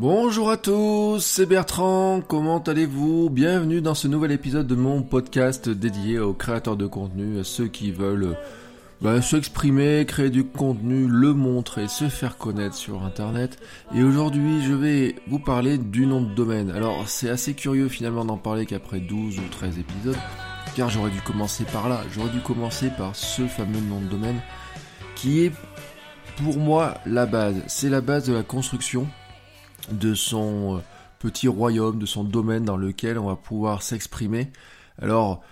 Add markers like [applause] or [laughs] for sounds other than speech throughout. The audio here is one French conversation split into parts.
Bonjour à tous, c'est Bertrand, comment allez-vous? Bienvenue dans ce nouvel épisode de mon podcast dédié aux créateurs de contenu, à ceux qui veulent bah, s'exprimer, créer du contenu, le montrer, se faire connaître sur Internet. Et aujourd'hui, je vais vous parler du nom de domaine. Alors, c'est assez curieux finalement d'en parler qu'après 12 ou 13 épisodes, car j'aurais dû commencer par là. J'aurais dû commencer par ce fameux nom de domaine qui est pour moi la base. C'est la base de la construction de son euh, petit royaume, de son domaine dans lequel on va pouvoir s'exprimer. Alors,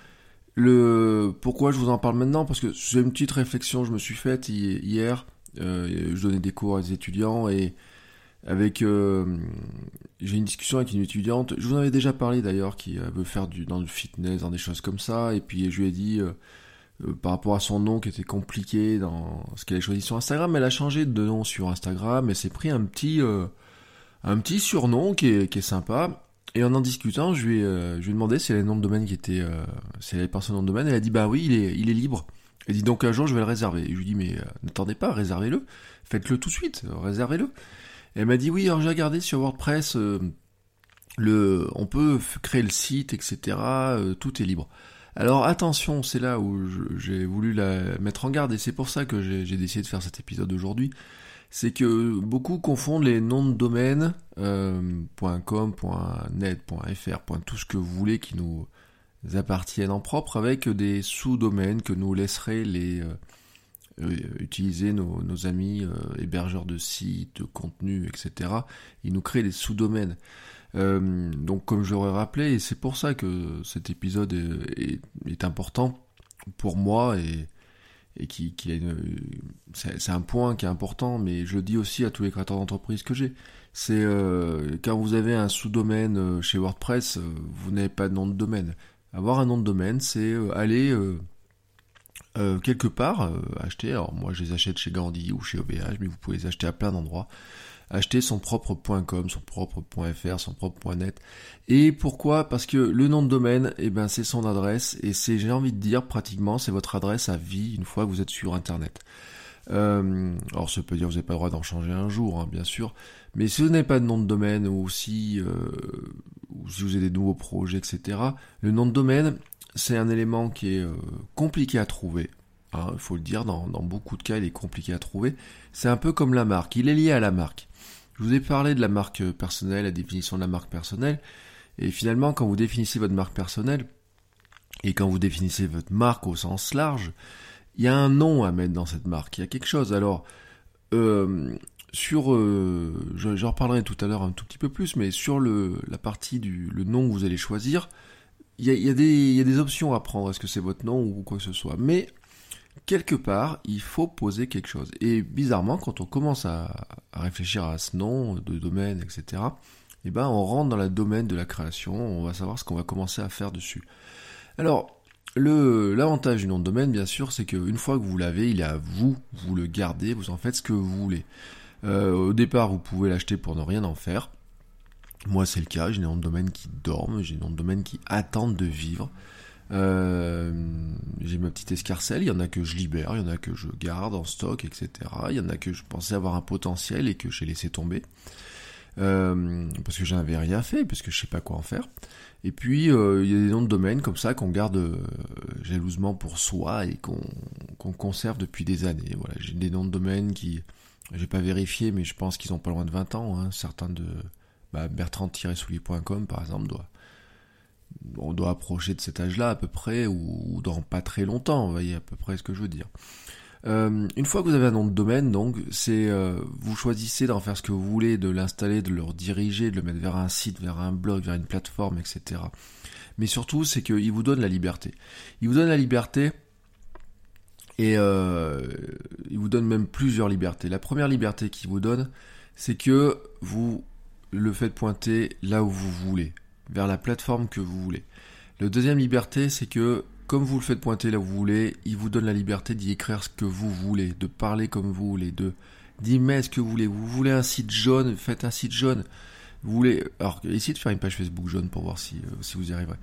le pourquoi je vous en parle maintenant? Parce que c'est une petite réflexion que je me suis faite hier. Euh, je donnais des cours à des étudiants et avec euh, j'ai une discussion avec une étudiante. Je vous en avais déjà parlé d'ailleurs qui veut faire du dans le fitness, dans des choses comme ça. Et puis je lui ai dit par rapport à son nom qui était compliqué dans ce qu'elle a choisi sur Instagram, elle a changé de nom sur Instagram et s'est pris un petit un petit surnom qui est, qui est sympa. Et en en discutant, je lui ai, euh, demandé si elle avait le nom de domaine qui était, euh, si elle avait pensé au nom de domaine. Elle a dit bah oui, il est, libre. Elle dit donc un jour je vais le réserver. Et je lui dis mais euh, n'attendez pas, réservez-le, faites-le tout de suite, réservez-le. elle m'a dit oui, alors j'ai regardé sur WordPress, le, on peut créer le site, etc. tout est libre. Alors attention, c'est là où j'ai voulu la mettre en garde et c'est pour ça que j'ai décidé de faire cet épisode aujourd'hui c'est que beaucoup confondent les noms de domaine euh, .com, .net, .fr, tout ce que vous voulez qui nous appartiennent en propre avec des sous-domaines que nous laisseraient les euh, euh, utiliser nos, amis hébergeurs de sites, de contenu, etc. Ils nous créent des sous-domaines. donc comme je l'aurais rappelé, et c'est pour ça que cet épisode est, est important pour moi et et qui, qui une, c'est, un point qui est important, mais je le dis aussi à tous les créateurs d'entreprise que j'ai. C'est euh, quand vous avez un sous-domaine euh, chez WordPress, euh, vous n'avez pas de nom de domaine. Avoir un nom de domaine, c'est aller quelque part acheter. Alors moi, je les achète chez Gandhi ou chez OVH, mais vous pouvez les acheter à plein d'endroits acheter son propre .com, son propre .fr, son propre .net. Et pourquoi? Parce que le nom de domaine, eh ben, c'est son adresse et c'est, j'ai envie de dire, pratiquement, c'est votre adresse à vie une fois que vous êtes sur Internet. Euh, alors ça peut dire que vous n'avez pas le droit d'en changer un jour, hein, bien sûr, mais si vous n'avez pas de nom de domaine ou si, euh, vous avez des nouveaux projets, etc., le nom de domaine, c'est un élément qui est euh, compliqué à trouver. Hein, il faut le dire, dans, dans beaucoup de cas, il est compliqué à trouver. C'est un peu comme la marque, il est lié à la marque. Je vous ai parlé de la marque personnelle, la définition de la marque personnelle, et finalement, quand vous définissez votre marque personnelle, et quand vous définissez votre marque au sens large, il y a un nom à mettre dans cette marque, il y a quelque chose. Alors, euh, sur, euh, reparlerai tout à l'heure un tout petit peu plus, mais sur le, la partie du le nom que vous allez choisir, il y a, y, a y a, des options à prendre. Est-ce que c'est votre nom ou quoi que ce soit Mais quelque part, il faut poser quelque chose. Et bizarrement, quand on commence à, réfléchir à ce nom de domaine, etc., eh ben, on rentre dans le domaine de la création, on va savoir ce qu'on va commencer à faire dessus. Alors, l'avantage du nom de domaine, bien sûr, c'est qu'une fois que vous l'avez, il est à vous, vous le gardez, vous en faites ce que vous voulez. Euh, au départ, vous pouvez l'acheter pour ne rien en faire. Moi, c'est le cas, j'ai des noms de domaine qui dorment, j'ai des noms de domaine qui attendent de vivre. Euh, j'ai ma petite escarcelle, il y en a que je libère, il y en a que je garde en stock, etc. Il y en a que je pensais avoir un potentiel et que j'ai laissé tomber. Euh, parce que j'en avais rien fait, parce que je sais pas quoi en faire. Et puis euh, il y a des noms de domaine comme ça qu'on garde jalousement pour soi et qu'on conserve depuis des années. Voilà, j'ai des noms de domaine qui j'ai pas vérifié, mais je pense qu'ils ont pas loin de 20 ans. Hein. Certains de bah, Bertrand-soulier.com par exemple doit on doit approcher de cet âge-là à peu près, ou, dans pas très longtemps, vous voyez à peu près ce que je veux dire. une fois que vous avez un nom de domaine, donc c'est vous choisissez d'en faire ce que vous voulez, de l'installer, de le rediriger, de le mettre vers un site, vers un blog, vers une plateforme, etc. Mais surtout, c'est qu'il vous donne la liberté. Il vous donne la liberté et il vous donne même plusieurs libertés. La première liberté qu'il vous donne, c'est que vous le faites pointer là où vous voulez, vers la plateforme que vous voulez. Le deuxième liberté, c'est que comme vous le faites pointer là où vous voulez, il vous donne la liberté d'y écrire ce que vous voulez, de parler comme vous voulez, de d'y mettre ce que vous voulez. Vous voulez un site jaune, faites un site jaune. Vous voulez, alors essayez de faire une page Facebook jaune pour voir si, euh, si vous y arriverez.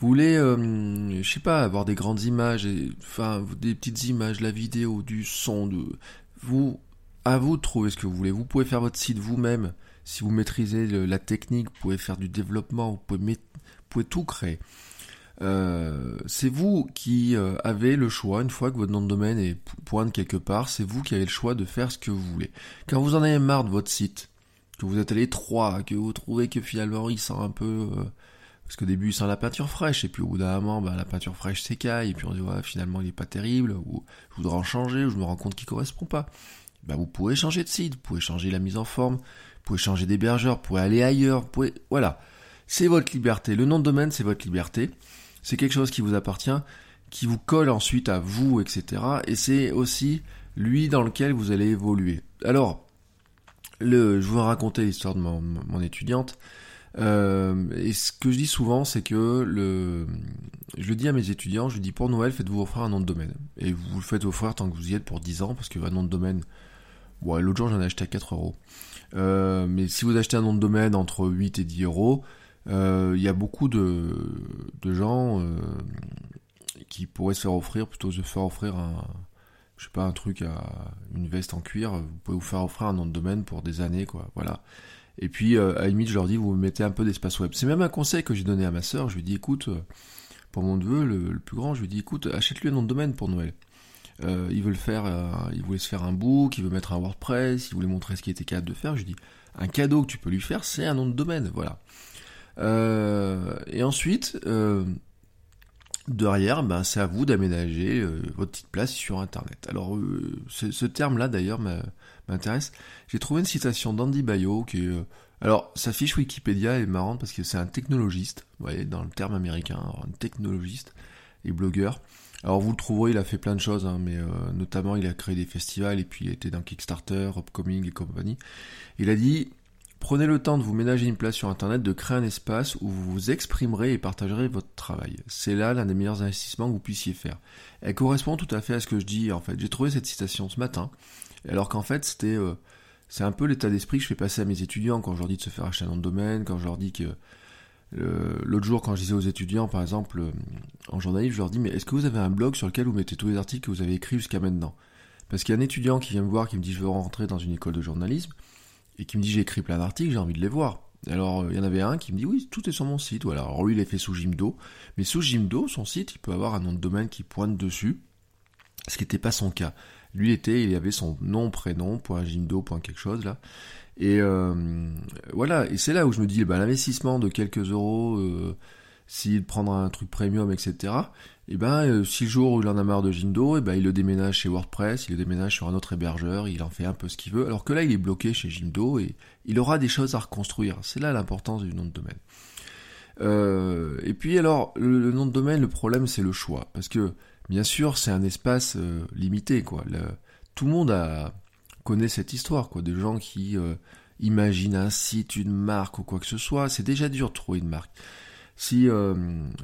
Vous voulez, euh, je sais pas, avoir des grandes images, et, enfin des petites images, la vidéo, du son, de, vous, à vous de trouver ce que vous voulez. Vous pouvez faire votre site vous-même. Si vous maîtrisez la technique, vous pouvez faire du développement, vous pouvez, pouvez tout créer. Euh, c'est vous qui euh, avez le choix, une fois que votre nom de domaine est pointe quelque part, c'est vous qui avez le choix de faire ce que vous voulez. Quand vous en avez marre de votre site, que vous êtes allé trois, que vous trouvez que finalement il sent un peu... Euh, parce qu'au début il sent la peinture fraîche, et puis au bout d'un moment, bah, la peinture fraîche s'écaille, et puis on dit ouais, finalement il est pas terrible, ou je voudrais en changer, ou je me rends compte qu'il correspond pas. Bah, vous pouvez changer de site, vous pouvez changer la mise en forme, pouvez changer d'hébergeur, vous pouvez aller ailleurs, vous pouvez, voilà. C'est votre liberté. Le nom de domaine, c'est votre liberté. C'est quelque chose qui vous appartient, qui vous colle ensuite à vous, etc. Et c'est aussi lui dans lequel vous allez évoluer. Alors, je vous raconter l'histoire de mon, étudiante. Euh, et ce que je dis souvent, c'est que je le dis à mes étudiants, je dis pour Noël, faites-vous offrir un nom de domaine. Et vous le faites offrir tant que vous y êtes pour 10 ans, parce que un nom de domaine, bon, l'autre jour j'en ai acheté à 4 euros. Euh, mais si vous achetez un nom de domaine entre 8 et 10 euros, euh, il y a beaucoup de, de gens euh, qui pourraient se faire offrir, plutôt se faire offrir un, je sais pas, un truc à une veste en cuir, vous pouvez vous faire offrir un nom de domaine pour des années, quoi, voilà. Et puis, à la limite, je leur dis, vous mettez un peu d'espace web. C'est même un conseil que j'ai donné à ma sœur, je lui dis, écoute, pour mon neveu, le, le, plus grand, je lui dis, écoute, achète-lui un nom de domaine pour Noël. Euh, il veut faire, euh, il voulait se faire un book, il veut mettre un WordPress, il voulait montrer ce qu'il était capable de faire. Je dis, un cadeau que tu peux lui faire, c'est un nom de domaine, voilà. Euh, et ensuite, derrière, ben, c'est à vous d'aménager votre petite place sur Internet. Alors, ce, ce terme-là, d'ailleurs, m'intéresse. J'ai trouvé une citation d'Andy Bayo qui est... alors, sa fiche Wikipédia est marrante parce que c'est un technologiste, vous voyez, dans le terme américain, un technologiste et blogueur. Alors vous le trouverez, il a fait plein de choses, hein, mais euh, notamment il a créé des festivals et puis il était dans Kickstarter, Upcoming et compagnie. Il a dit Prenez le temps de vous ménager une place sur Internet, de créer un espace où vous vous exprimerez et partagerez votre travail. C'est là l'un des meilleurs investissements que vous puissiez faire. Elle correspond tout à fait à ce que je dis en fait. J'ai trouvé cette citation ce matin, alors qu'en fait c'était... Euh, c'est un peu l'état d'esprit que je fais passer à mes étudiants quand je leur dis de se faire acheter un nom de domaine, quand je leur dis que L'autre jour, quand je disais aux étudiants, par exemple, euh, en journalisme, je leur dis, mais est-ce que vous avez un blog sur lequel vous mettez tous les articles que vous avez écrits jusqu'à maintenant? Parce qu'il y a un étudiant qui vient me voir, qui me dit, je veux rentrer dans une école de journalisme, et qui me dit, j'ai écrit plein d'articles, j'ai envie de les voir. Alors, il y en avait un qui me dit, oui, tout est sur mon site. Voilà. Alors, lui, il est fait sous Jimdo. Mais sous Jimdo, son site, il peut avoir un nom de domaine qui pointe dessus. Ce qui n'était pas son cas. Lui, était, il avait son nom, prénom, point Jimdo, point quelque chose, là. Et euh, voilà, et c'est là où je me dis, bah, l'investissement de quelques euros, euh, s'il prendra un truc premium, etc., et ben, euh, si le jour où il en a marre de Jindo, et ben, il le déménage chez WordPress, il le déménage sur un autre hébergeur, il en fait un peu ce qu'il veut, alors que là, il est bloqué chez Jindo et il aura des choses à reconstruire. C'est là l'importance du nom de domaine. Et puis alors, le, nom de domaine, le problème, c'est le choix, parce que bien sûr, c'est un espace euh, limité, quoi. Tout le monde a connaît cette histoire, quoi, des gens qui euh, imaginent un site, une marque ou quoi que ce soit. C'est déjà dur de trouver une marque. Si, euh,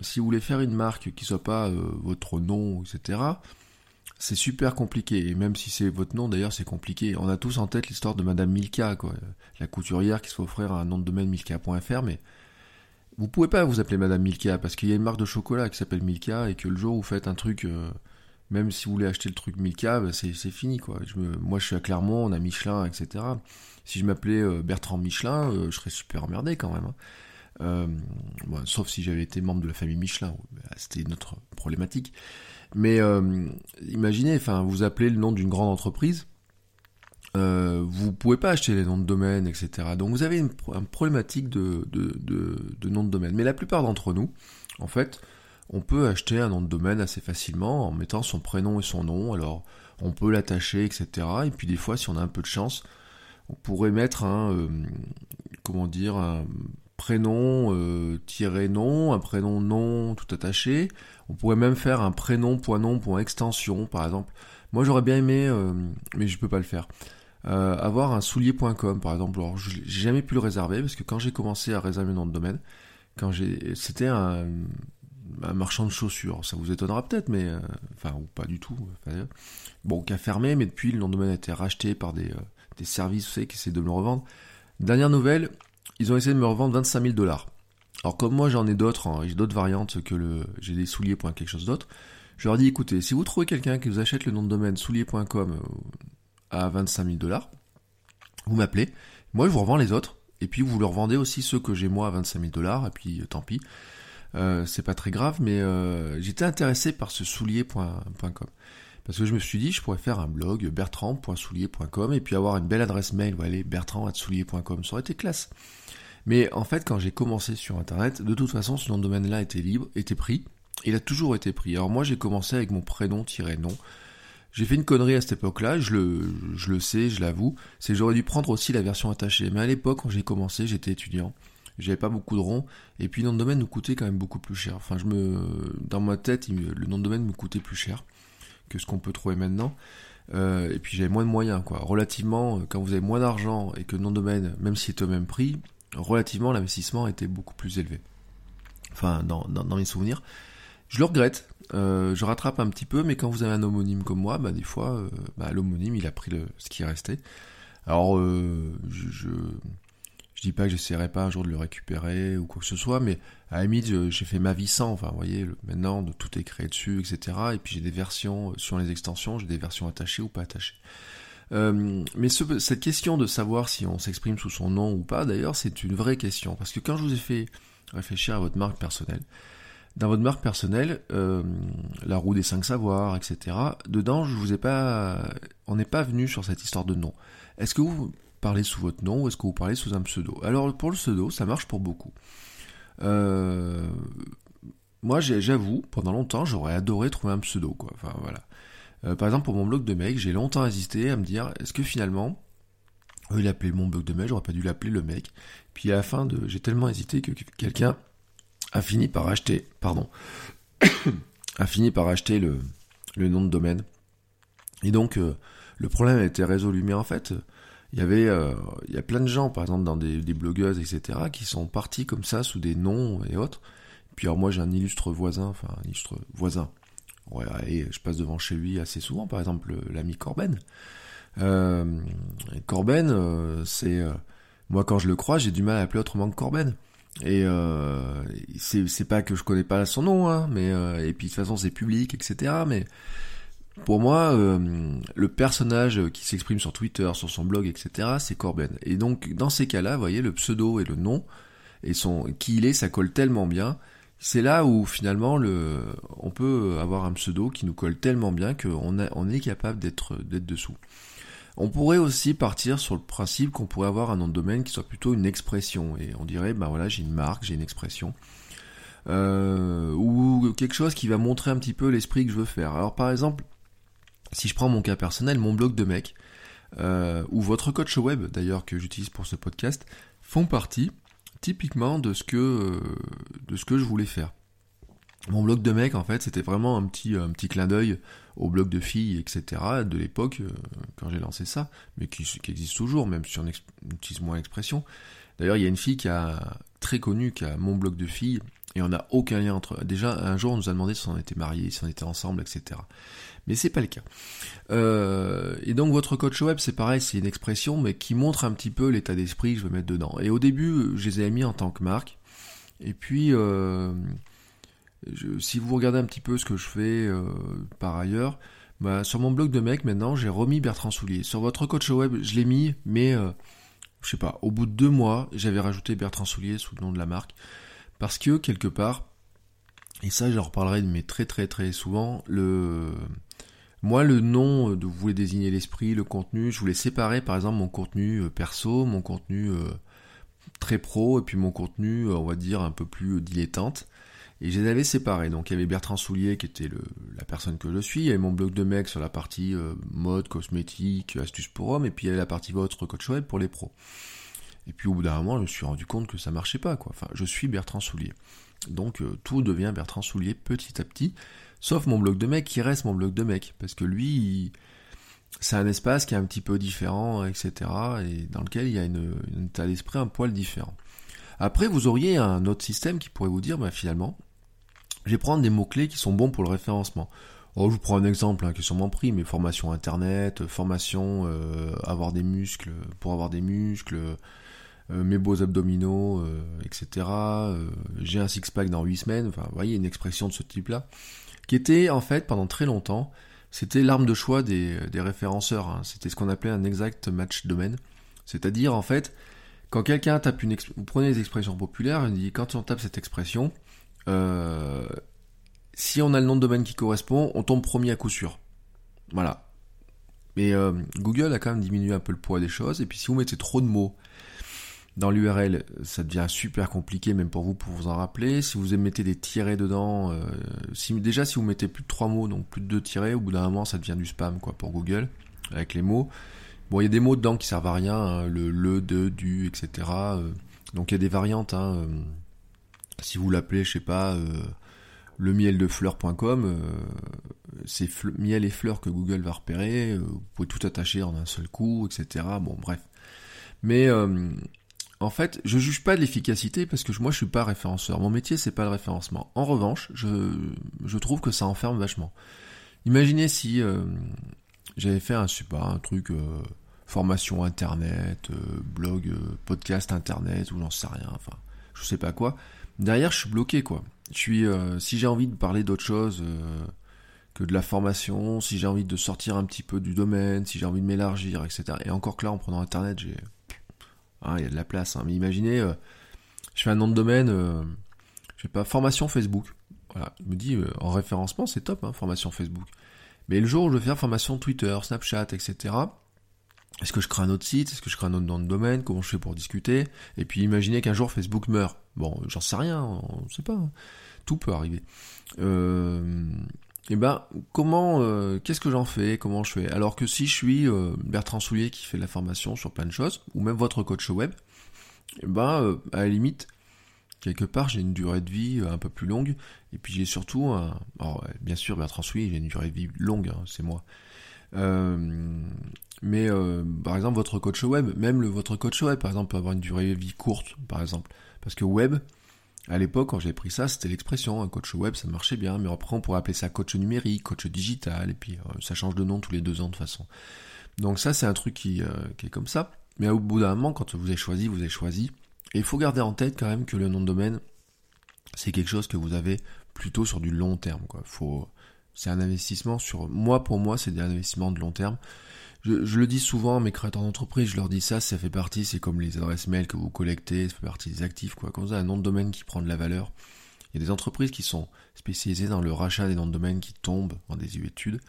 si vous voulez faire une marque qui soit pas euh, votre nom, etc., c'est super compliqué. Et même si c'est votre nom, d'ailleurs, c'est compliqué. On a tous en tête l'histoire de Madame Milka, quoi, la couturière qui se fait offrir un nom de domaine milka.fr, mais vous pouvez pas vous appeler Madame Milka parce qu'il y a une marque de chocolat qui s'appelle Milka et que le jour où vous faites un truc même si vous voulez acheter le truc Milka, bah, c'est fini quoi. Je moi je suis à Clermont, on a Michelin, etc. Si je m'appelais euh, Bertrand Michelin, euh, je serais super emmerdé quand même. Hein. Euh, sauf si j'avais été membre de la famille Michelin, bah, c'était notre problématique. Mais imaginez, enfin, vous appelez le nom d'une grande entreprise, euh, vous pouvez pas acheter les noms de domaine, etc. Donc vous avez une, problématique de, de, de, nom de domaine. Mais la plupart d'entre nous, en fait, on peut acheter un nom de domaine assez facilement en mettant son prénom et son nom. Alors, on peut l'attacher, etc. Et puis des fois, si on a un peu de chance, on pourrait mettre un, euh, comment dire, un prénom euh, tiré nom, un prénom nom tout attaché. On pourrait même faire un prénom point nom point extension, par exemple. Moi, j'aurais bien aimé, euh, mais je peux pas le faire. Avoir un soulier.com par exemple. Alors, j'ai jamais pu le réserver parce que quand j'ai commencé à réserver le nom de domaine, quand j'ai, c'était un, un marchand de chaussures. Ça vous étonnera peut-être, mais enfin ou pas du tout. bon, qui a fermé, mais depuis le nom de domaine a été racheté par des des services, vous savez, qui essaient de me revendre. Dernière nouvelle, ils ont essayé de me revendre 25 000 dollars. Alors comme moi j'en ai d'autres, hein, j'ai d'autres variantes que le j'ai des souliers pour quelque chose d'autre, je leur dis écoutez, si vous trouvez quelqu'un qui vous achète le nom de domaine soulier.com euh, à 25 000 dollars, vous m'appelez, moi je vous revends les autres, et puis vous leur vendez aussi ceux que j'ai moi à 25 000 dollars, et puis euh, tant pis, euh, c'est pas très grave, mais j'étais intéressé par ce soulier.com. Parce que je me suis dit, je pourrais faire un blog bertrand.soulier.com et puis avoir une belle adresse mail, voilà, bertrand.soulier.com, ça aurait été classe. Mais en fait, quand j'ai commencé sur Internet, de toute façon, ce nom de domaine-là était libre, était pris. Il a toujours été pris. Alors moi, j'ai commencé avec mon prénom-nom. J'ai fait une connerie à cette époque-là, je le, sais, je l'avoue. C'est j'aurais dû prendre aussi la version attachée. Mais à l'époque, quand j'ai commencé, j'étais étudiant. J'avais pas beaucoup de ronds. Et puis, le nom de domaine nous coûtait quand même beaucoup plus cher. Enfin, je me, dans ma tête, le nom de domaine me coûtait plus cher que ce qu'on peut trouver maintenant. Euh, et puis j'avais moins de moyens, quoi. Relativement, quand vous avez moins d'argent et que le nom de domaine, même si c'est au même prix, relativement l'investissement était beaucoup plus élevé. Enfin, dans, dans, mes souvenirs. Je le regrette. Euh, je rattrape un petit peu, mais quand vous avez un homonyme comme moi, bah, des fois, bah, l'homonyme, il a pris ce qui est resté. Alors, je, dis pas que j'essaierai pas un jour de le récupérer ou quoi que ce soit, mais à la j'ai fait ma vie sans. Enfin, vous voyez, maintenant, de tout est créé dessus, etc. Et puis j'ai des versions euh, sur les extensions, j'ai des versions attachées ou pas attachées. Euh, mais cette question de savoir si on s'exprime sous son nom ou pas, d'ailleurs, c'est une vraie question. Parce que quand je vous ai fait réfléchir à votre marque personnelle, dans votre marque personnelle, euh, la roue des cinq savoirs, etc. Dedans, je vous ai pas, on n'est pas venu sur cette histoire de nom. Est-ce que vous parlez sous votre nom ou est-ce que vous parlez sous un pseudo? Alors pour le pseudo, ça marche pour beaucoup. Euh, moi, j'avoue, pendant longtemps, j'aurais adoré trouver un pseudo, quoi. Enfin voilà. Euh, par exemple, pour mon blog de mec, j'ai longtemps hésité à me dire, est-ce que finalement, il appelait mon blog de mec, j'aurais pas dû l'appeler le mec? Puis à la fin de, j'ai tellement hésité que quelqu'un a fini par acheter, pardon, [coughs] a fini par acheter le, le nom de domaine. Et donc, le problème a été résolu. Mais en fait, il y avait, euh, il y a plein de gens, par exemple, dans des, blogueuses, etc., qui sont partis comme ça, sous des noms et autres. Puis alors moi, j'ai un illustre voisin, enfin, un illustre voisin. Ouais, et je passe devant chez lui assez souvent, par exemple, l'ami Corben. Euh, Corben, euh, c'est... moi, quand je le crois, j'ai du mal à appeler autrement que Corben. Et c'est pas que je connais pas son nom, hein, mais... et puis, de toute façon, c'est public, etc., mais pour moi, euh, le personnage qui s'exprime sur Twitter, sur son blog, etc., c'est Corben. Et donc, dans ces cas-là, vous voyez, le pseudo et le nom, et son qui il est, ça colle tellement bien. C'est là où finalement, le, on peut avoir un pseudo qui nous colle tellement bien qu'on on est capable d'être d'être dessous. On pourrait aussi partir sur le principe qu'on pourrait avoir un nom de domaine qui soit plutôt une expression, et on dirait, ben voilà, j'ai une marque, j'ai une expression. Euh, ou quelque chose qui va montrer un petit peu l'esprit que je veux faire. Alors par exemple, si je prends mon cas personnel, mon blog de mec, euh, ou votre coach web d'ailleurs que j'utilise pour ce podcast, font partie typiquement de ce que, euh, de ce que je voulais faire. Mon blog de mec, en fait, c'était vraiment un petit, un petit clin d'œil au blog de filles, etc. de l'époque, euh, quand j'ai lancé ça, mais qui, existe toujours, même si on utilise moins l'expression. D'ailleurs, il y a une fille qui a très connue, qui a mon blog de filles, et on n'a aucun lien entre. Déjà, un jour, on nous a demandé si on était mariés, si on était ensemble, etc mais c'est pas le cas. Euh, et donc votre coach web, c'est pareil, c'est une expression, mais qui montre un petit peu l'état d'esprit que je veux mettre dedans. Et au début, je les ai mis en tant que marque. Et puis, euh, si vous regardez un petit peu ce que je fais euh, par ailleurs, bah, sur mon blog de mec, maintenant, j'ai remis Bertrand Soulier. Sur votre coach web, je l'ai mis, mais je sais pas, au bout de deux mois, j'avais rajouté Bertrand Soulier sous le nom de la marque. Parce que, quelque part, et ça, j'en reparlerai mais très très très souvent, le moi, le nom, euh, de vous voulez désigner l'esprit, le contenu, je voulais séparer par exemple mon contenu euh, perso, mon contenu euh, très pro, et puis mon contenu, on va dire, un peu plus dilettante. Et je les avais séparés. Donc il y avait Bertrand Soulier qui était le, la personne que je suis, il y avait mon blog de mec sur la partie euh, mode, cosmétique, astuces pour hommes, et puis il y avait la partie votre coach web pour les pros. Et puis au bout d'un moment, je me suis rendu compte que ça marchait pas, quoi. Enfin, je suis Bertrand Soulier. Donc euh, tout devient Bertrand Soulier petit à petit, sauf mon blog de mec qui reste mon blog de mec, parce que lui, c'est un espace qui est un petit peu différent, etc. Et dans lequel il y a une, état d'esprit un poil différent. Après, vous auriez un autre système qui pourrait vous dire, bah, finalement, je vais prendre des mots-clés qui sont bons pour le référencement. Oh, je vous prends un exemple hein, qui est sûrement pris, mais formation internet, formation euh, avoir des muscles, pour avoir des muscles, euh, mes beaux abdominaux, euh, etc. Euh, j'ai un six-pack dans 8 semaines, enfin vous voyez une expression de ce type-là, qui était en fait pendant très longtemps, c'était l'arme de choix des, des référenceurs, hein. c'était ce qu'on appelait un exact match domaine, c'est-à-dire en fait, quand quelqu'un tape une vous prenez des expressions populaires, il dit quand on tape cette expression, euh, si on a le nom de domaine qui correspond, on tombe premier à coup sûr. Voilà. Mais euh, Google a quand même diminué un peu le poids des choses, et puis si vous mettez trop de mots dans l'URL, ça devient super compliqué même pour vous pour vous en rappeler. Si vous mettez des tirets dedans, euh, déjà si vous mettez plus de trois mots, donc plus de deux tirets, au bout d'un moment ça devient du spam quoi pour Google avec les mots. Bon, il y a des mots dedans qui servent à rien, hein, le, le, de, du, etc. Donc il y a des variantes. Hein, si vous l'appelez, je sais pas, euh, le miel de fleurs.com, euh, c'est miel et fleurs que Google va repérer. euh, vous pouvez tout attacher en un seul coup, etc. Bon, bref. Mais euh, en fait, je juge pas de l'efficacité parce que je- moi je suis pas référenceur. Mon métier c'est pas le référencement. En revanche, je, je trouve que ça enferme vachement. Imaginez si j'avais fait un super un truc formation internet, blog, podcast internet ou j'en sais rien. Enfin, je sais pas quoi. Derrière, je suis bloqué quoi. Je suis euh, si j'ai envie de parler d'autre chose. euh, que de la formation, si j'ai envie de sortir un petit peu du domaine, si j'ai envie de m'élargir, etc. Et encore que là, en prenant Internet, j'ai... Ah, il y a de la place. Hein. Mais imaginez, euh, je fais un nom de domaine, je sais pas, formation Facebook. Voilà, je me euh, en référencement, c'est top, hein, formation Facebook. Mais le jour où je vais faire formation Twitter, Snapchat, etc., est-ce que je crée un autre site? Est-ce que je crée un autre domaine? Comment je fais pour discuter? Et puis imaginez qu'un jour Facebook meurt. Bon, j'en sais rien, on sait pas. hein. Tout peut arriver. Euh, et ben, comment, euh, qu'est-ce que j'en fais? Comment je fais? Alors que si je suis euh, Bertrand Soulier qui fait de la formation sur plein de choses, ou même votre coach web, et ben, euh, à la limite, quelque part, j'ai une durée de vie un peu plus longue, et puis j'ai surtout, un, alors bien sûr, Bertrand Soulier, j'ai une durée de vie longue, hein, c'est moi. Mais euh, par exemple, votre coach web, même le, votre coach web, par exemple, peut avoir une durée de vie courte, par exemple, parce que web, à l'époque, quand j'ai pris ça, c'était l'expression, un coach web, ça marchait bien, mais après on pourrait appeler ça coach numérique, coach digital, et puis euh, ça change de nom tous les deux ans de toute façon. Donc ça, c'est un truc qui, euh, qui est comme ça. Mais au bout d'un moment, quand vous avez choisi, vous avez choisi. Et il faut garder en tête quand même que le nom de domaine, c'est quelque chose que vous avez plutôt sur du long terme. Quoi. Faut, c'est un investissement sur, moi pour moi, c'est un investissement de long terme. Je, le dis souvent à mes créateurs d'entreprise, je leur dis ça, ça fait partie, c'est comme les adresses mail que vous collectez, ça fait partie des actifs, quoi. Vous avez un nom de domaine qui prend de la valeur, il y a des entreprises qui sont spécialisées dans le rachat des noms de domaine qui tombent en désuétude,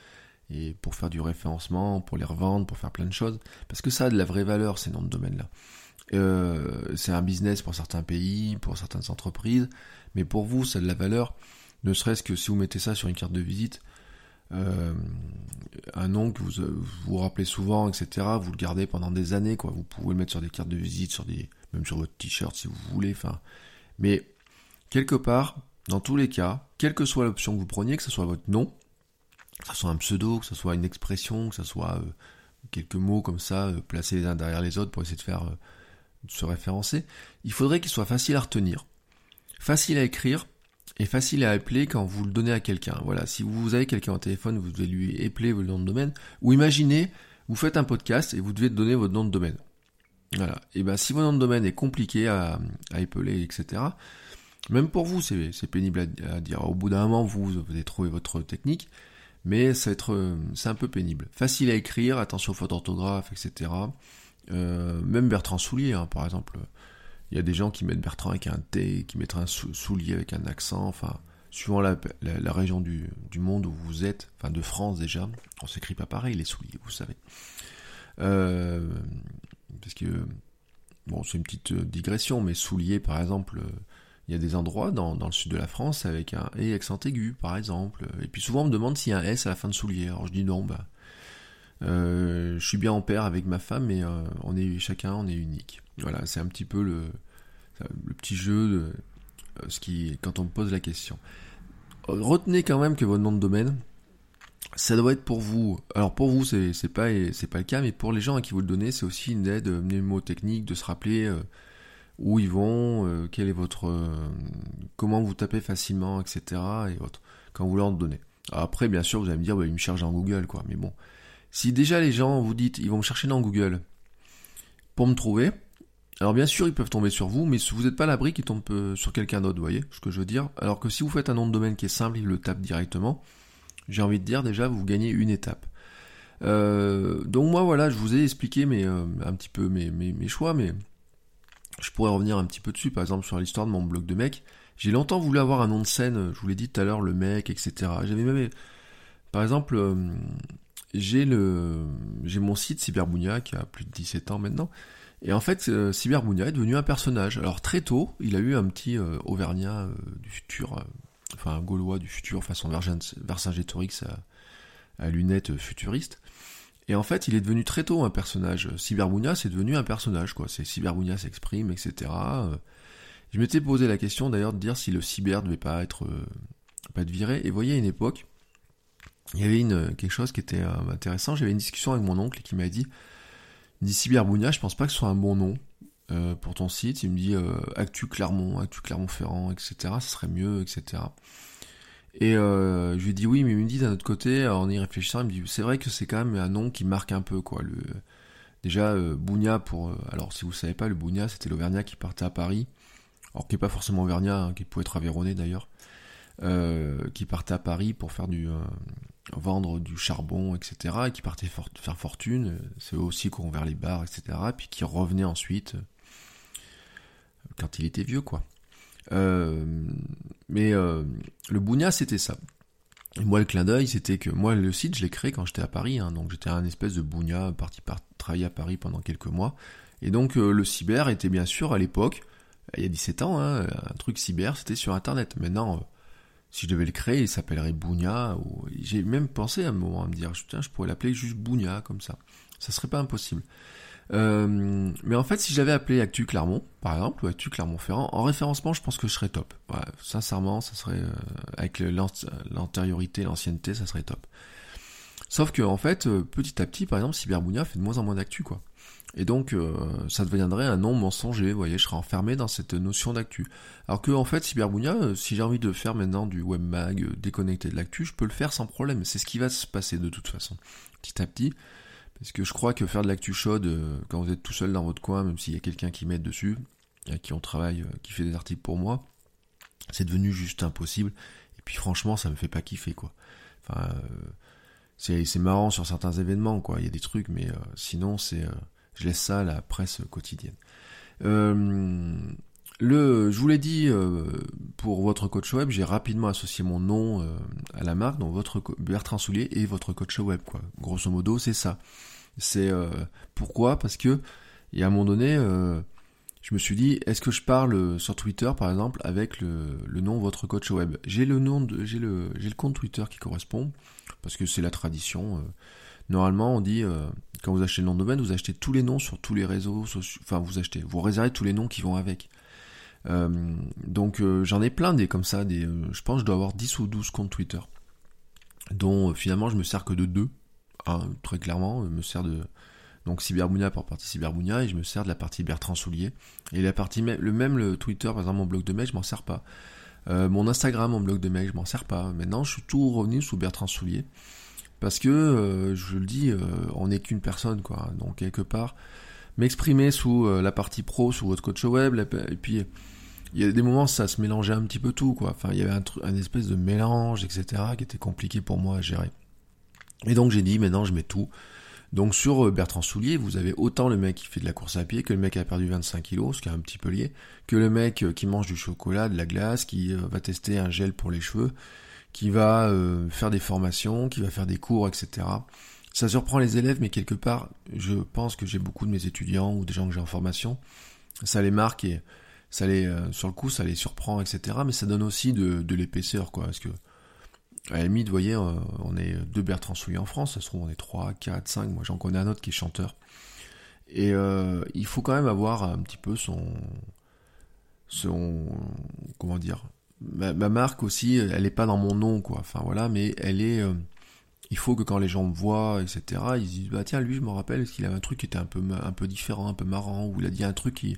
et pour faire du référencement, pour les revendre, pour faire plein de choses, parce que ça a de la vraie valeur, ces noms de domaine-là. Euh, c'est un business pour certains pays, pour certaines entreprises, mais pour vous, ça a de la valeur, ne serait-ce que si vous mettez ça sur une carte de visite, euh, un nom que vous euh, vous rappelez souvent, etc. Vous le gardez pendant des années, quoi. Vous pouvez le mettre sur des cartes de visite, sur des, même sur votre t-shirt si vous voulez. Enfin, mais quelque part, dans tous les cas, quelle que soit l'option que vous preniez, que ce soit votre nom, que ce soit un pseudo, que ce soit une expression, que ce soit euh, quelques mots comme ça placés les uns derrière les autres pour essayer de faire de se référencer, il faudrait qu'il soit facile à retenir, facile à écrire et facile à appeler quand vous le donnez à quelqu'un. Voilà, si vous avez quelqu'un au téléphone, vous devez lui épeler votre nom de domaine. Ou imaginez, vous faites un podcast et vous devez donner votre nom de domaine. Voilà. Et ben si votre nom de domaine est compliqué à, à épeler, etc. Même pour vous, c'est pénible à, dire. Au bout d'un moment, vous, vous avez trouvé votre technique, mais euh, c'est un peu pénible. Facile à écrire, attention aux fautes d'orthographe, etc. Euh, même Bertrand Soulier, hein, par exemple. Il y a des gens qui mettent Bertrand avec un T, qui mettent un sou- soulier avec un accent, enfin, suivant la, région du, monde où vous êtes, enfin de France déjà, on s'écrit pas pareil les souliers, vous savez. Euh, parce que, bon, c'est une petite euh, digression, mais soulier par exemple, Il y a des endroits dans, le sud de la France avec un et accent aigu, par exemple. Et puis souvent on me demande s'il y a un S à la fin de soulier. Alors je dis non, bah, euh, je suis bien en paire avec ma femme, mais on est chacun, on est unique. Voilà, c'est un petit peu le, le petit jeu de euh, ce qui, quand on pose la question. Retenez quand même que votre nom de domaine, ça doit être pour vous. Alors pour vous, c'est pas c'est pas le cas, mais pour les gens à qui vous le donnez, c'est aussi une aide mnémotechnique de se rappeler euh, où ils vont, euh, quel est votre, euh, comment vous tapez facilement, etc. et autres quand vous leur donnez. Après, bien sûr, vous allez me dire, bah, ils me cherchent dans Google, quoi. Mais bon, si déjà les gens vous dites, ils vont me chercher dans Google pour me trouver. Alors bien sûr, ils peuvent tomber sur vous, mais vous n'êtes pas l'abri qu'ils tombent sur quelqu'un d'autre, vous voyez ce que je veux dire? Alors que si vous faites un nom de domaine qui est simple, ils le tapent directement j'ai envie de dire déjà vous gagnez une étape. Euh, donc moi voilà, je vous ai expliqué mes, euh, un petit peu mes, mes, choix, mais je pourrais revenir un petit peu dessus, par exemple sur l'histoire de mon blog de mec. J'ai longtemps voulu avoir un nom de scène, je vous l'ai dit tout à l'heure, le mec, etc. J'avais même, par exemple, euh, j'ai le, j'ai mon site Cyberbounia qui a plus de 17 ans maintenant. Et en fait, Cyberbounia est devenu un personnage. Alors très tôt, il a eu un petit Auvergnat du futur, enfin un Gaulois du futur façon Vercingétorix à, à lunettes futuristes. Et en fait, il est devenu très tôt un personnage. Cyberbounia, c'est devenu un personnage, quoi. C'est Cyberbounia s'exprime, etc. Je m'étais posé la question d'ailleurs de dire si le cyber ne devait pas être, euh, pas être viré. Et vous voyez, à une époque, il y avait quelque chose qui était euh, intéressant. J'avais une discussion avec mon oncle qui m'a dit, il dit Cyberbounia, je pense pas que ce soit un bon nom. Euh, pour ton site. Il me dit euh, Actu Clermont, Actu Clermont-Ferrand, etc. Ça serait mieux, etc. Et euh, je lui dis oui, mais il me dit d'un autre côté, en y réfléchissant, il me dit c'est vrai que c'est quand même un nom qui marque un peu quoi. Déjà Bougna pour, alors si vous savez pas, le Bougna c'était l'Auvergnat qui partait à Paris, alors qui est pas forcément Auvergnat, hein, qui pouvait être Aveyronais d'ailleurs, qui partait à Paris pour faire du vendre du charbon, etc. et qui partait faire fortune. C'est aussi qui ont ouvert les bars, etc. puis qui revenaient ensuite quand il était vieux, quoi. Euh, mais euh, le Bougna, c'était ça. Moi, le clin d'œil, c'était que moi, le site, je l'ai créé quand j'étais à Paris. Hein, donc, j'étais un espèce de Bougna, parti par travailler à Paris pendant quelques mois. Et donc, euh, le cyber était bien sûr, à l'époque, il y a 17 ans, hein, un truc cyber, c'était sur Internet. Maintenant, si je devais le créer, il s'appellerait Bougna. Ou... J'ai même pensé à un moment à me dire, tiens, je pourrais l'appeler juste Bougna, comme ça. Ça serait pas impossible. Euh, mais en fait, si j'avais appelé Actu Clermont, par exemple, ou Actu Clermont-Ferrand, en référencement, je pense que je serais top. sincèrement, ça serait euh, avec l'antériorité, l'ancienneté, ça serait top. Sauf que en fait, euh, petit à petit, par exemple, Cyberbounia fait de moins en moins d'actu, quoi. Et donc, ça deviendrait un nom mensonger, vous voyez, je serais enfermé dans cette notion d'actu. Alors que, en fait, Cyberbounia, si j'ai envie de faire maintenant du webmag, déconnecté de l'actu, je peux le faire sans problème. C'est ce qui va se passer de toute façon. Petit à petit, parce que je crois que faire de l'actu chaude, euh, quand vous êtes tout seul dans votre coin, même s'il y a quelqu'un qui m'aide dessus, avec qui on travaille, euh, qui fait des articles pour moi, c'est devenu juste impossible. Et puis franchement, ça me fait pas kiffer, quoi. Enfin, euh, c'est marrant sur certains événements, quoi. Il y a des trucs, mais sinon, c'est, je laisse ça à la presse quotidienne. le, je vous l'ai dit, pour votre coach web, j'ai rapidement associé mon nom à la marque, donc votre Bertrand Soulier et votre coach web, quoi. Grosso modo, c'est ça. C'est euh, pourquoi? Parce que y a un moment donné, euh, je me suis dit, est-ce que je parle sur Twitter par exemple avec le, le nom votre coach web? J'ai le nom j'ai le, j'ai le compte Twitter qui correspond parce que c'est la tradition. Euh. Normalement, on dit quand vous achetez le nom de domaine, vous achetez tous les noms sur tous les réseaux, enfin vous achetez, vous réservez tous les noms qui vont avec. donc j'en ai plein des comme ça, des, je pense que je dois avoir 10 ou 12 comptes Twitter, dont finalement je me sers que de deux très clairement, je me sers de donc Cyberbounia pour partie Cyberbounia et je me sers de la partie Bertrand Soulier. Et la partie le même le Twitter, par exemple mon blog de mail, je m'en sers pas. Euh, mon Instagram, mon blog de mail, je m'en sers pas. Maintenant, je suis tout revenu sous Bertrand Soulier parce que euh, je le dis, euh, on n'est qu'une personne quoi. Donc quelque part, m'exprimer sous la partie pro, sous votre coach web, et puis il y a des moments ça se mélangeait un petit peu tout quoi. Enfin, il y avait un, un espèce de mélange, etc. qui était compliqué pour moi à gérer. Et donc j'ai dit maintenant je mets tout. Donc sur euh, Bertrand Soulier, vous avez autant le mec qui fait de la course à pied que le mec qui a perdu 25 kilos, ce qui est un petit peu lié, que le mec euh, qui mange du chocolat, de la glace, qui euh, va tester un gel pour les cheveux, qui va faire des formations, qui va faire des cours, etc. Ça surprend les élèves, mais quelque part, je pense que j'ai beaucoup de mes étudiants ou des gens que j'ai en formation, ça les marque et ça les, sur le coup, ça les surprend, etc. Mais ça donne aussi de, l'épaisseur, quoi. Parce que, à la limite, vous voyez, on est deux Bertrand Soulier en France, ça se trouve, on est trois, quatre, cinq. Moi, j'en connais un autre qui est chanteur. Et il faut quand même avoir un petit peu son, son, comment dire, ma, marque aussi, elle est pas dans mon nom, quoi. Enfin voilà, mais elle est. Euh, il faut que quand les gens me voient, etc., ils disent bah tiens lui je me rappelle est-ce qu'il avait un truc qui était un peu un peu différent, un peu marrant, ou il a dit un truc qui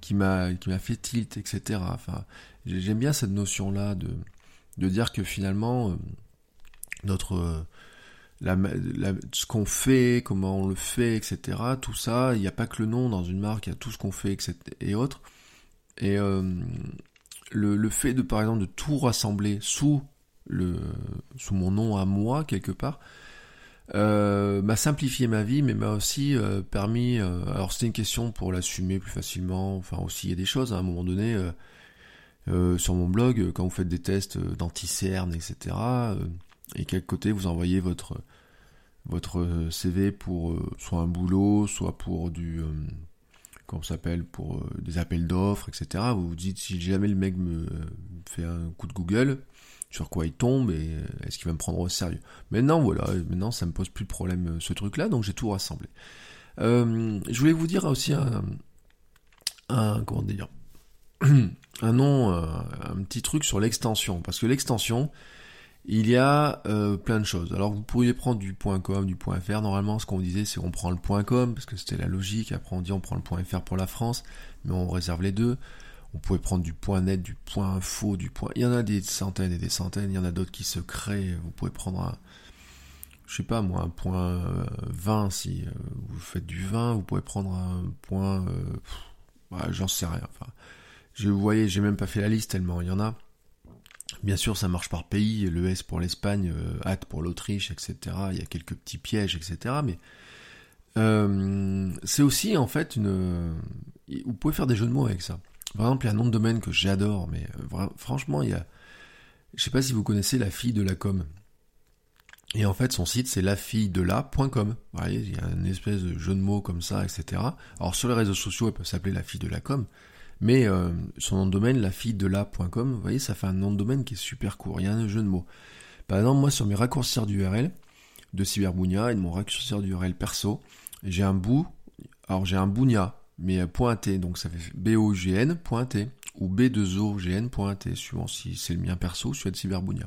qui m'a qui m'a fait tilt, etc. Enfin j'aime bien cette notion là de de dire que finalement euh, notre euh, la, ce qu'on fait, comment on le fait, etc. Tout ça, il n'y a pas que le nom dans une marque, il y a tout ce qu'on fait, etc. et autres. Et le, fait de par exemple de tout rassembler sous le sous mon nom à moi quelque part euh, m'a simplifié ma vie mais m'a aussi euh, permis euh, alors c'était une question pour l'assumer plus facilement enfin aussi il y a des choses à un moment donné sur mon blog quand vous faites des tests d'anti-cerne etc et quel côté vous envoyez votre votre CV pour soit un boulot soit pour du comment s'appelle, pour euh, des appels d'offres, etc. Vous vous dites, si jamais le mec me fait un coup de Google, sur quoi il tombe et euh, est-ce qu'il va me prendre au sérieux? Maintenant, voilà, maintenant ça me pose plus de problème euh, ce truc-là, donc j'ai tout rassemblé. je voulais vous dire aussi un, un comment dire, [clears throat] un nom, un petit truc sur l'extension, parce que l'extension, il y a euh, plein de choses. Alors vous pourriez prendre du .com, du .fr. Normalement, ce qu'on disait, c'est qu'on prend le .com parce que c'était la logique. Après, on dit on prend le .fr pour la France, mais on réserve les deux. On pouvait prendre du .net, du .info, du point. Il y en a des centaines et des centaines. Il y en a d'autres qui se créent. Vous pouvez prendre un, je sais pas moi, un point 20 si euh, vous faites du vin. Vous pouvez prendre un point, euh, j'en sais rien. Enfin, je, vous voyez, j'ai même pas fait la liste tellement il y en a. Bien sûr, ça marche par pays, le S pour l'Espagne, euh, pour l'Autriche, etc. Il y a quelques petits pièges, etc. Mais euh, c'est aussi en fait une. Vous pouvez faire des jeux de mots avec ça. Par exemple, il y a un nom de domaine que j'adore, mais euh, franchement, il y a. Je sais pas si vous connaissez la fille de la com. Et en fait, son site, c'est la fille de la.com. Vous voyez, il y a une espèce de jeu de mots comme ça, etc. Alors, sur les réseaux sociaux, elle peut s'appeler la fille de la com. Mais euh, son nom de domaine, la fille de la.com, vous voyez, ça fait un nom de domaine qui est super court. Il y a un jeu de mots. Par exemple, moi, sur mes raccourcis d'URL de Cyberbounia et de mon raccourci d'URL perso, j'ai un bout, alors j'ai un bounia, mais pointé, donc ça fait B-O-G-N, pointé, ou B2OGN, pointé, suivant si c'est le mien perso, celui de Cyberbounia.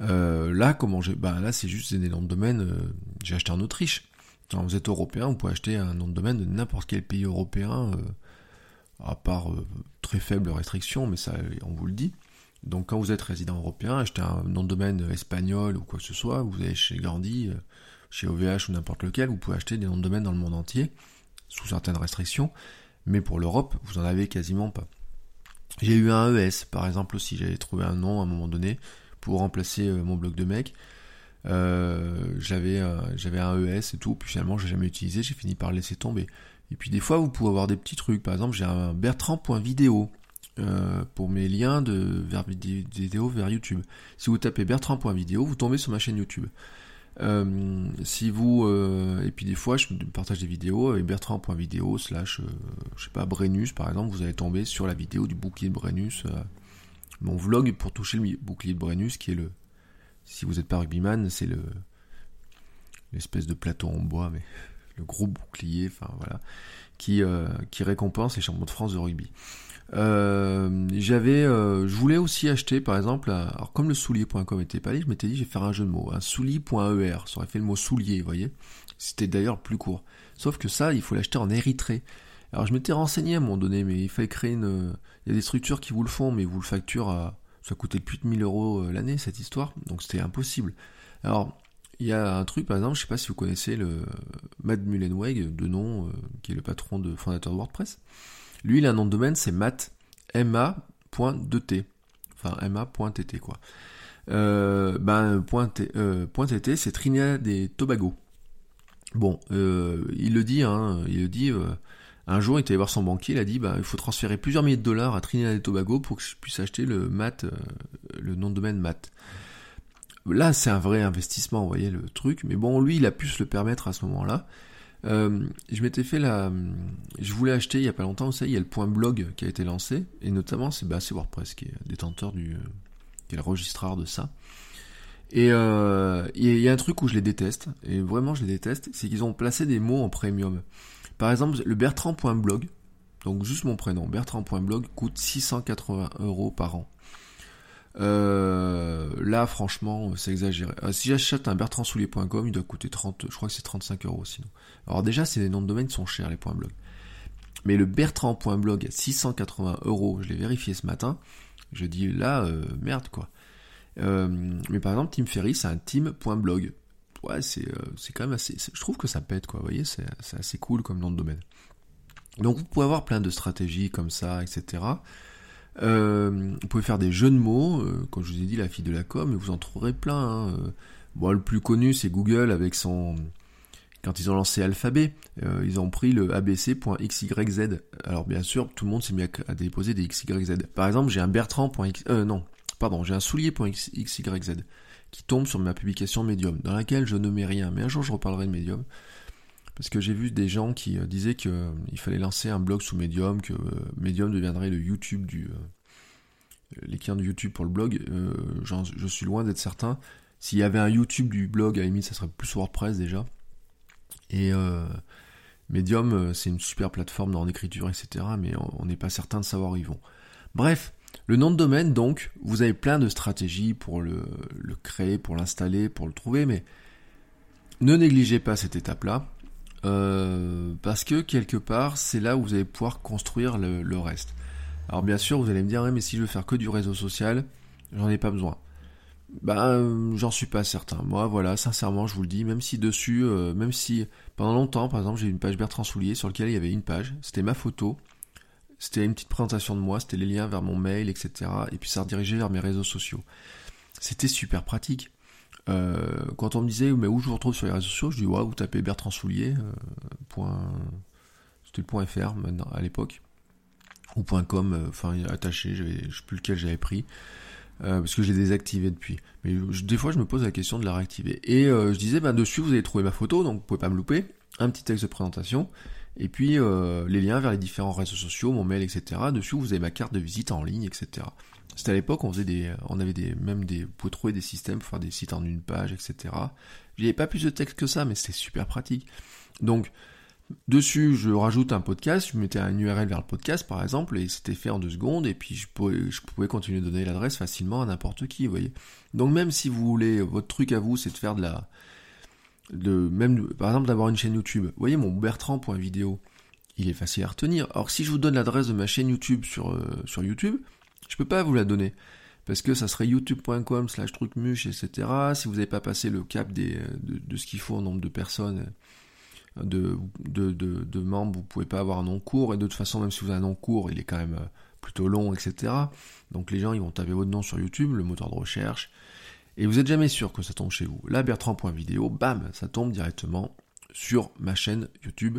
Euh, là, comment j'ai, bah là, c'est juste des noms de domaine, euh, j'ai acheté en Autriche. Quand vous êtes européen, vous pouvez acheter un nom de domaine de n'importe quel pays européen, euh, à part euh, très faibles restrictions, mais ça, on vous le dit. Donc quand vous êtes résident européen, achetez un nom de domaine espagnol ou quoi que ce soit, vous allez chez Gandhi, euh, chez OVH ou n'importe lequel, vous pouvez acheter des noms de domaine dans le monde entier, sous certaines restrictions, mais pour l'Europe, vous en avez quasiment pas. J'ai eu un ES, par exemple aussi, j'avais trouvé un nom à un moment donné pour remplacer euh, mon blog de mec. j'avais j'avais un ES et tout, puis finalement j'ai jamais utilisé, j'ai fini par laisser tomber. Et puis des fois, vous pouvez avoir des petits trucs. Par exemple, j'ai un bertrand.video euh, pour mes liens de vers vidéo vers YouTube. Si vous tapez bertrand.video, vous tombez sur ma chaîne YouTube. Euh, si vous euh, et puis des fois je partage des vidéos avec bertrand.video slash je sais pas Brennus par exemple vous allez tomber sur la vidéo du bouclier de Brennus mon vlog pour toucher le bouclier de Brennus qui est le si vous n'êtes pas rugbyman c'est le l'espèce de plateau en bois mais [laughs] le gros bouclier, enfin voilà, qui, euh, qui récompense les champions de France de rugby. Euh, j'avais, euh, je voulais aussi acheter par exemple, alors comme le soulier.com était pas libre, je m'étais dit je vais faire un jeu de mots, un soulier.er, ça aurait fait le mot soulier, vous voyez. C'était d'ailleurs plus court. Sauf que ça, il faut l'acheter en Érythrée. Alors je m'étais renseigné à un moment donné, mais il fallait créer une, il y a des structures qui vous le font, mais vous le facturent à, ça coûtait plus de 1000 euros l'année cette histoire, donc c'était impossible. Alors il y a un truc, par exemple, je sais pas si vous connaissez le Matt Mullenweg, de nom, euh, qui est le patron de fondateur de WordPress. Lui, il a un nom de domaine, c'est matt, ma.dt. Enfin, ma.tt, quoi. Euh, ben, point, euh, c'est Trinidad et Tobago. Bon, euh, il le dit, hein, il le dit, un jour, il était allé voir son banquier, il a dit, bah, il faut transférer plusieurs milliers de dollars à Trinidad et Tobago pour que je puisse acheter le le nom de domaine mat. Là, c'est un vrai investissement, vous voyez le truc. Mais bon, lui, il a pu se le permettre à ce moment-là. Euh, je m'étais fait la, je voulais acheter il y a pas longtemps, vous savez, il y a le point blog qui a été lancé, et notamment c'est bah, WordPress qui est détenteur du, qui est le registraire de ça. Et euh, il y a un truc où je les déteste, et vraiment je les déteste, c'est qu'ils ont placé des mots en premium. Par exemple, le bertrand.blog, donc juste mon prénom, bertrand.blog, coûte 680 euros par an. Euh, là, franchement, c'est exagéré. Euh, si j'achète un bertrandsoulier.com, il doit coûter 30, je crois que c'est 35 euros sinon. Alors déjà, les noms de domaine sont chers, les points blog. Mais le bertrand.blog à 680 euros, je l'ai vérifié ce matin, je dis là, euh, merde quoi. mais par exemple, Tim Ferry, c'est un team.blog. Ouais, c'est quand même assez. Je trouve que ça pète quoi, vous voyez, c'est assez cool comme nom de domaine. Donc vous pouvez avoir plein de stratégies comme ça, etc. Euh, vous pouvez faire des jeux de mots, euh, comme je vous ai dit, la fille de la com, et vous en trouverez plein. Hein. Euh, le plus connu, c'est Google avec son... Quand ils ont lancé Alphabet, ils ont pris le abc.xyz. Alors bien sûr, tout le monde s'est mis à, déposer des xyz. Par exemple, j'ai un bertrand.x... Euh, non, pardon, j'ai un soulier.xyz qui tombe sur ma publication Medium, dans laquelle je ne mets rien. Mais un jour, je reparlerai de Medium. Parce que j'ai vu des gens qui euh, disaient qu'il euh, fallait lancer un blog sous Medium, que euh, Medium deviendrait le YouTube du. de YouTube pour le blog. je suis loin d'être certain. S'il y avait un YouTube du blog, à la limite, ça serait plus WordPress déjà. Et Medium, c'est une super plateforme en écriture, etc. Mais on n'est pas certain de savoir où ils vont. Bref, le nom de domaine, donc, vous avez plein de stratégies pour le, le créer, pour l'installer, pour le trouver, mais ne négligez pas cette étape-là. Euh, parce que quelque part, c'est là où vous allez pouvoir construire le, reste. Alors bien sûr, vous allez me dire, mais si je veux faire que du réseau social, j'en ai pas besoin. Ben, j'en suis pas certain. Moi, voilà, sincèrement, je vous le dis, même si dessus, euh, même si pendant longtemps, par exemple, j'ai une page Bertrand Soulier sur laquelle il y avait une page, c'était ma photo, c'était une petite présentation de moi, c'était les liens vers mon mail, etc. Et puis ça redirigeait vers mes réseaux sociaux. C'était super pratique. Euh, quand on me disait mais où je vous retrouve sur les réseaux sociaux, je dis ouais, vous tapez Bertrand Soulier, euh, point, c'était le point .fr maintenant à l'époque, ou point .com, euh, enfin attaché, je sais plus lequel j'avais pris, parce que je l'ai désactivé depuis. Mais des fois je me pose la question de la réactiver. Et je disais ben dessus vous allez trouver ma photo, donc vous pouvez pas me louper, un petit texte de présentation, et puis les liens vers les différents réseaux sociaux, mon mail, etc. Dessus vous avez ma carte de visite en ligne, etc. C'était à l'époque, on faisait des, on avait des, même des, pour trouver des systèmes pour faire des sites en une page, etc. J'avais pas plus de texte que ça, mais c'était super pratique. Donc, dessus, je rajoute un podcast, je mettais un URL vers le podcast, par exemple, et c'était fait en deux secondes, et puis je pouvais, continuer de donner l'adresse facilement à n'importe qui, vous voyez. Donc, même si vous voulez, votre truc à vous, c'est de faire de la, de, même, par exemple, d'avoir une chaîne YouTube. Vous voyez, mon bertrand.video, il est facile à retenir. Alors, si je vous donne l'adresse de ma chaîne YouTube sur, euh, sur YouTube, je peux pas vous la donner. Parce que ça serait youtube.com slash trucmuche, etc. Si vous n'avez pas passé le cap de, ce qu'il faut en nombre de personnes, de, membres, vous pouvez pas avoir un nom court. Et de toute façon, même si vous avez un nom court, il est quand même euh, plutôt long, etc. Donc les gens, ils vont taper votre nom sur YouTube, le moteur de recherche. Et vous n'êtes jamais sûr que ça tombe chez vous. Là, Bertrand.video, bam, ça tombe directement sur ma chaîne YouTube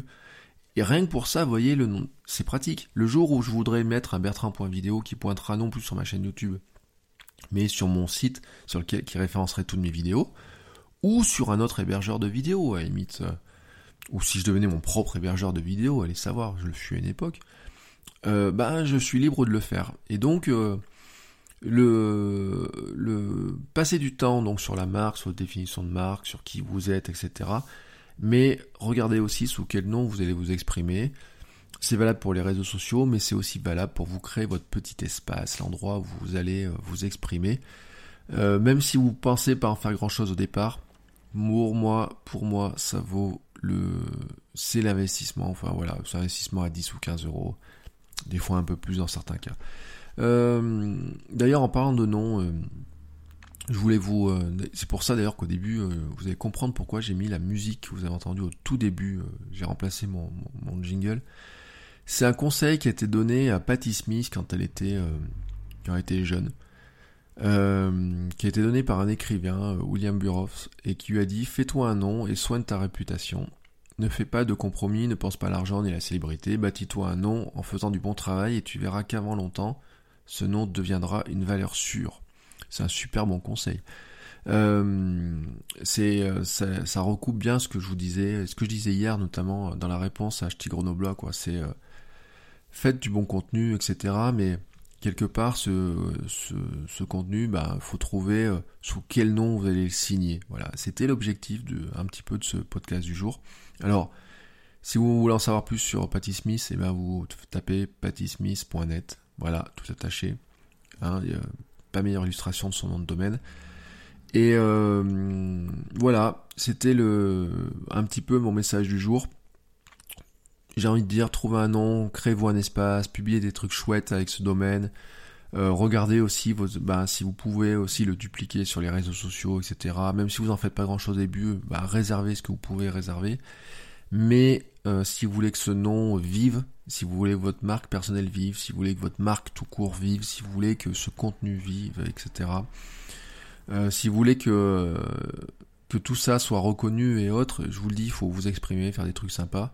et rien que pour ça, vous voyez, c'est pratique. Le jour où je voudrais mettre un Bertrand.video qui pointera non plus sur ma chaîne YouTube, mais sur mon site sur lequel qui référencerait toutes mes vidéos, ou sur un autre hébergeur de vidéos, à limite, euh, ou si je devenais mon propre hébergeur de vidéos, allez savoir, je le suis à une époque, euh, ben je suis libre de le faire. Et donc euh, le, le passer du temps donc sur la marque, sur la définition de marque, sur qui vous êtes, etc mais regardez aussi sous quel nom vous allez vous exprimer. C'est valable pour les réseaux sociaux, mais c'est aussi valable pour vous créer votre petit espace, l'endroit où vous allez euh, vous exprimer. Euh, même si vous pensez pas en faire grand chose au départ, pour moi, ça vaut le, c'est l'investissement. Enfin voilà, c'est un à 10 ou 15 euros, des fois un peu plus dans certains cas. Euh, d'ailleurs, en parlant de nom, je voulais vous. Euh, c'est pour ça d'ailleurs qu'au début, euh, vous allez comprendre pourquoi j'ai mis la musique que vous avez entendue au tout début. Euh, j'ai remplacé mon, mon, jingle. C'est un conseil qui a été donné à Patti Smith quand elle était, quand elle était jeune. qui a été donné par un écrivain, William Burroughs, et qui lui a dit Fais-toi un nom et soigne ta réputation. Ne fais pas de compromis, ne pense pas à l'argent ni à la célébrité, bâtis-toi un nom en faisant du bon travail et tu verras qu'avant longtemps, ce nom deviendra une valeur sûre. C'est un super bon conseil. Euh, euh, ça, recoupe bien ce que je vous disais, ce que je disais hier notamment dans la réponse à Ch'ti Grenoble, quoi. C'est euh, faites du bon contenu, etc. Mais quelque part, ce contenu, bah, faut trouver sous quel nom vous allez le signer. Voilà, c'était l'objectif de un petit peu de ce podcast du jour. Alors, si vous voulez en savoir plus sur Patty Smith, et eh ben vous tapez pattysmith.net. Voilà, tout attaché. Hein, pas meilleure illustration de son nom de domaine. Et euh, voilà, c'était le un petit peu mon message du jour. J'ai envie de dire, trouvez un nom, créez-vous un espace, publiez des trucs chouettes avec ce domaine. Euh, regardez aussi vos, bah, si vous pouvez aussi le dupliquer sur les réseaux sociaux, etc. Même si vous en faites pas grand chose au début, bah, réservez ce que vous pouvez réserver. Mais euh, si vous voulez que ce nom vive, si vous voulez que votre marque personnelle vive, si vous voulez que votre marque tout court vive, si vous voulez que ce contenu vive, etc. Euh, si vous voulez que, que tout ça soit reconnu et autres, je vous le dis, il faut vous exprimer, faire des trucs sympas.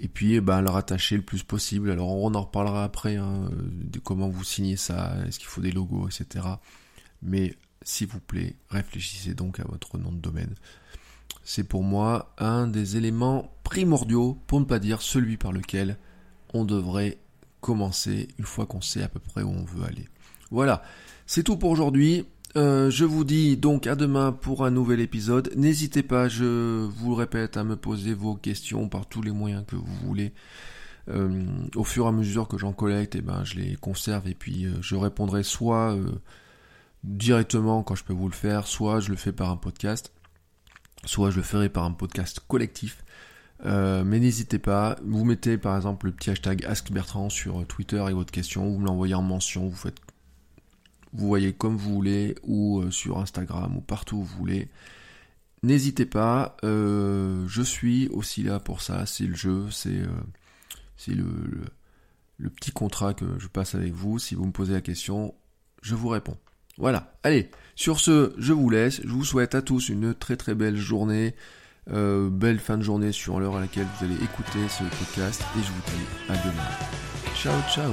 Et puis, ben, le rattacher le plus possible. Alors, on en reparlera après, hein, comment vous signez ça, est-ce qu'il faut des logos, etc. Mais, s'il vous plaît, réfléchissez donc à votre nom de domaine. C'est pour moi un des éléments primordiaux, pour ne pas dire celui par lequel on devrait commencer une fois qu'on sait à peu près où on veut aller. Voilà, c'est tout pour aujourd'hui. Euh, je vous dis donc à demain pour un nouvel épisode. N'hésitez pas, je vous le répète, à me poser vos questions par tous les moyens que vous voulez. Euh, au fur et à mesure que j'en collecte, eh ben, je les conserve et puis euh, je répondrai soit directement quand je peux vous le faire, soit je le fais par un podcast, soit je le ferai par un podcast collectif. mais n'hésitez pas, vous mettez par exemple le petit hashtag AskBertrand sur Twitter avec votre question, vous me l'envoyez en mention, vous faites vous voyez comme vous voulez, ou euh, sur Instagram, ou partout où vous voulez. N'hésitez pas, euh, je suis aussi là pour ça, c'est le jeu, c'est euh, le, le, petit contrat que je passe avec vous. Si vous me posez la question, je vous réponds. Voilà, allez, sur ce, je vous laisse, je vous souhaite à tous une très très belle journée, belle fin de journée sur l'heure à laquelle vous allez écouter ce podcast, et je vous dis à demain. Ciao ciao